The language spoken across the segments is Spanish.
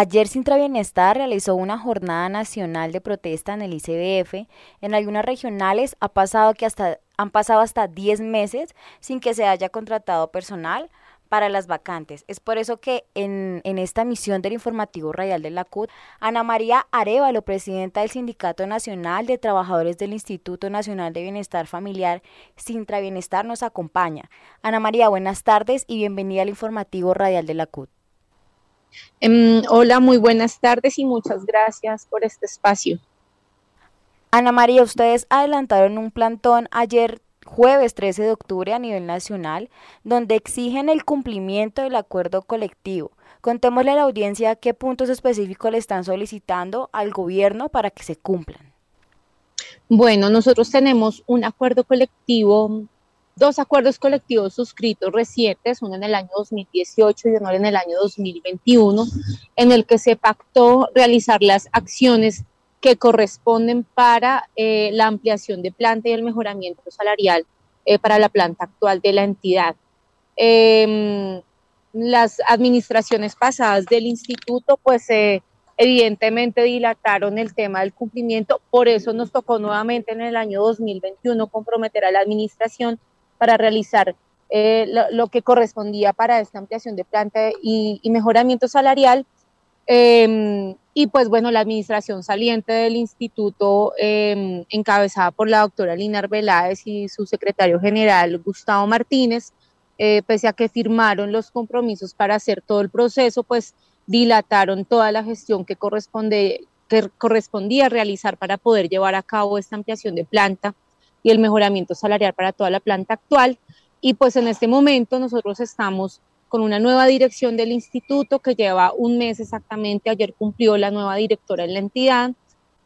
Ayer Sintra Bienestar realizó una jornada nacional de protesta en el ICBF. En algunas regionales ha pasado que hasta, han pasado hasta 10 meses sin que se haya contratado personal para las vacantes. Es por eso que en, en, esta misión del informativo radial de la CUT, Ana María Arevalo, presidenta del Sindicato Nacional de Trabajadores del Instituto Nacional de Bienestar Familiar, Sintra Bienestar, nos acompaña. Ana María, buenas tardes y bienvenida al informativo radial de la CUT. Um, hola, muy buenas tardes y muchas gracias por este espacio. Ana María, ustedes adelantaron un plantón ayer jueves 13 de octubre a nivel nacional, donde exigen el cumplimiento del acuerdo colectivo. Contémosle a la audiencia qué puntos específicos le están solicitando al gobierno para que se cumplan. Bueno, nosotros tenemos un acuerdo colectivo, dos acuerdos colectivos suscritos recientes, uno en el año 2018 y uno en el año 2021, en el que se pactó realizar las acciones que corresponden para eh, la ampliación de planta y el mejoramiento salarial eh, para la planta actual de la entidad. Eh, las administraciones pasadas del instituto, pues evidentemente dilataron el tema del cumplimiento, por eso nos tocó nuevamente en el año 2021 comprometer a la administración para realizar eh, lo, que correspondía para esta ampliación de planta y, mejoramiento salarial. Eh, y pues bueno, la administración saliente del instituto, eh, encabezada por la doctora Lina Arbeláez y su secretario general Gustavo Martínez, eh, pese a que firmaron los compromisos para hacer todo el proceso, pues dilataron toda la gestión que, corresponde, que correspondía realizar para poder llevar a cabo esta ampliación de planta y el mejoramiento salarial para toda la planta actual. Y pues en este momento nosotros estamos con una nueva dirección del instituto que lleva un mes exactamente. Ayer cumplió la nueva directora en la entidad.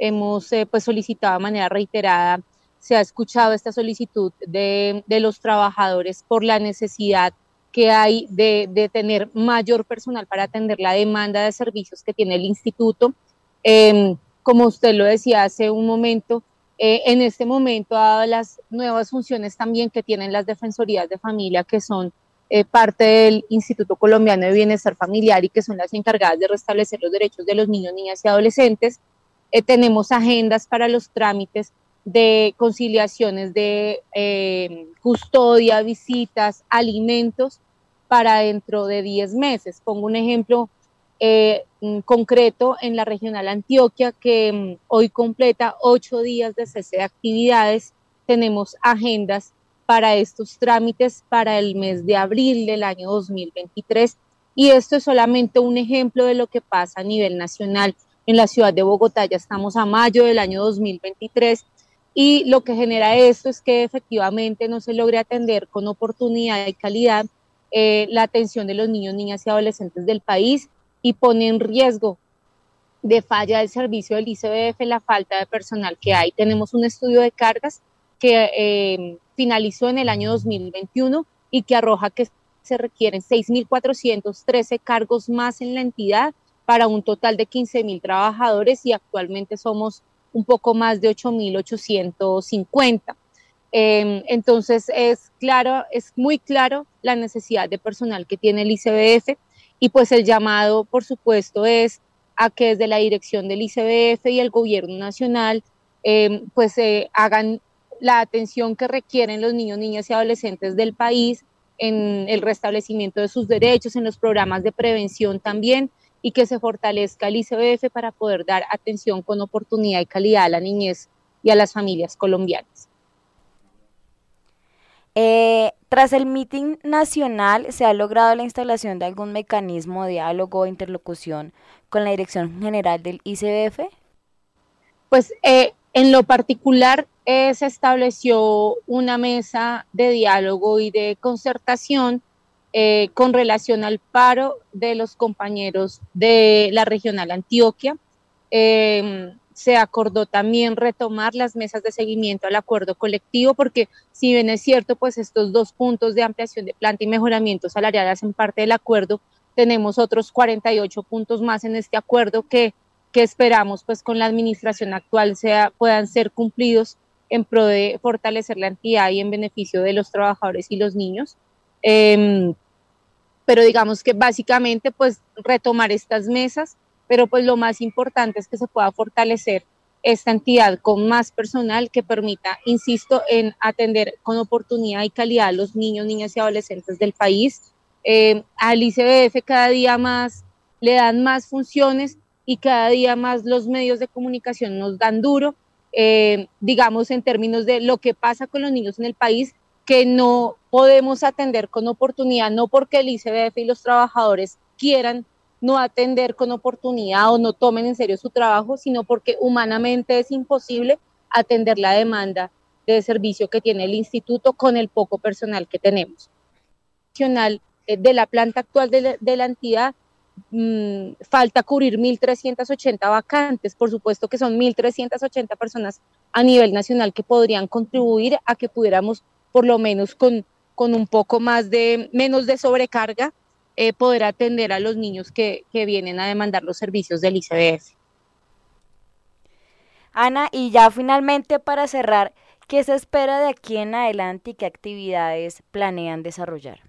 Hemos eh, pues solicitado de manera reiterada, se ha escuchado esta solicitud de, de los trabajadores por la necesidad que hay de, de, tener mayor personal para atender la demanda de servicios que tiene el instituto. Eh, como usted lo decía hace un momento, eh, en este momento, dado las nuevas funciones también que tienen las defensorías de familia, que son eh, parte del Instituto Colombiano de Bienestar Familiar y que son las encargadas de restablecer los derechos de los niños, niñas y adolescentes. Eh, tenemos agendas para los trámites de conciliaciones de custodia, visitas, alimentos para dentro de 10 meses. Pongo un ejemplo eh, concreto en la regional Antioquia que um, hoy completa ocho días de cese de actividades. Tenemos agendas para estos trámites para el mes de abril del año 2023. Y esto es solamente un ejemplo de lo que pasa a nivel nacional. En la ciudad de Bogotá ya estamos a mayo del año 2023 y lo que genera esto es que efectivamente no se logre atender con oportunidad y calidad eh, la atención de los niños, niñas y adolescentes del país y pone en riesgo de falla del servicio del ICBF la falta de personal que hay. Tenemos un estudio de cargas que eh, finalizó en el año 2021 y que arroja que se requieren 6.413 cargos más en la entidad para un total de 15.000 trabajadores y actualmente somos un poco más de 8.850. Eh, entonces es claro, es muy claro la necesidad de personal que tiene el ICBF y pues el llamado, por supuesto, es a que desde la dirección del ICBF y el gobierno nacional eh, pues eh, hagan la atención que requieren los niños, niñas y adolescentes del país en el restablecimiento de sus derechos, en los programas de prevención también, y que se fortalezca el ICBF para poder dar atención con oportunidad y calidad a la niñez y a las familias colombianas. Eh, tras el meeting nacional, ¿se ha logrado la instalación de algún mecanismo de diálogo o interlocución con la Dirección General del ICBF? Pues eh, en lo particular, eh, se estableció una mesa de diálogo y de concertación eh, con relación al paro de los compañeros de la regional Antioquia. Eh, se acordó también retomar las mesas de seguimiento al acuerdo colectivo, porque si bien es cierto, pues estos dos puntos de ampliación de planta y mejoramiento salarial hacen parte del acuerdo, tenemos otros 48 puntos más en este acuerdo que, que esperamos pues con la administración actual sea, puedan ser cumplidos en pro de fortalecer la entidad y en beneficio de los trabajadores y los niños. Eh, pero digamos que básicamente pues retomar estas mesas, pero pues lo más importante es que se pueda fortalecer esta entidad con más personal que permita, insisto, en atender con oportunidad y calidad a los niños, niñas y adolescentes del país. Eh, al ICBF cada día más le dan más funciones y cada día más los medios de comunicación nos dan duro, eh, digamos, en términos de lo que pasa con los niños en el país, que no podemos atender con oportunidad, no porque el ICBF y los trabajadores quieran no atender con oportunidad o no tomen en serio su trabajo, sino porque humanamente es imposible atender la demanda de servicio que tiene el instituto con el poco personal que tenemos. Eh, de la planta actual de la, entidad, mm, falta cubrir 1.380 vacantes. Por supuesto que son 1.380 personas a nivel nacional que podrían contribuir a que pudiéramos, por lo menos con, con un poco más de, menos de sobrecarga, eh, poder atender a los niños que, que vienen a demandar los servicios del ICBF. Ana, y ya finalmente para cerrar, ¿qué se espera de aquí en adelante y qué actividades planean desarrollar?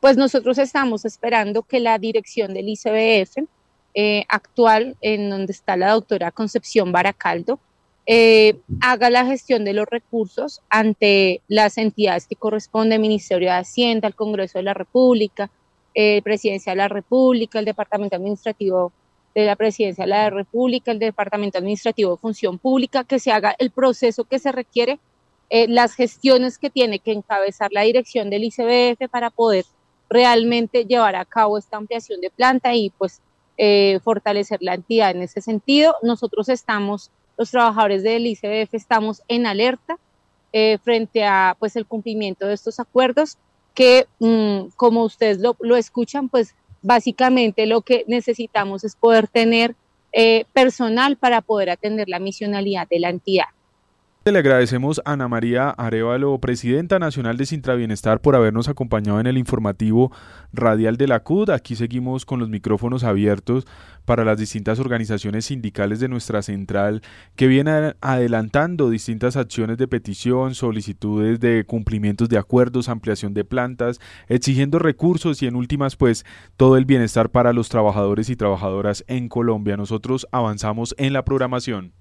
Pues nosotros estamos esperando que la dirección del ICBF eh, actual, en donde está la doctora Concepción Baracaldo, eh, haga la gestión de los recursos ante las entidades que corresponden, Ministerio de Hacienda, el Congreso de la República, Presidencia de la República, el Departamento Administrativo de la Presidencia de la República, el Departamento Administrativo de Función Pública, que se haga el proceso que se requiere, eh, las gestiones que tiene que encabezar la dirección del ICBF para poder realmente llevar a cabo esta ampliación de planta y pues eh, fortalecer la entidad en ese sentido. Nosotros estamos, los trabajadores del ICBF estamos en alerta eh, frente a pues el cumplimiento de estos acuerdos que mm, como ustedes lo, lo, escuchan, pues básicamente lo que necesitamos es poder tener eh, personal para poder atender la misionalidad de la entidad. Le agradecemos a Ana María Arevalo, presidenta nacional de Sintra Bienestar, por habernos acompañado en el informativo radial de la CUD. Aquí seguimos con los micrófonos abiertos para las distintas organizaciones sindicales de nuestra central que vienen adelantando distintas acciones de petición, solicitudes de cumplimientos de acuerdos, ampliación de plantas, exigiendo recursos y en últimas pues todo el bienestar para los trabajadores y trabajadoras en Colombia. Nosotros avanzamos en la programación.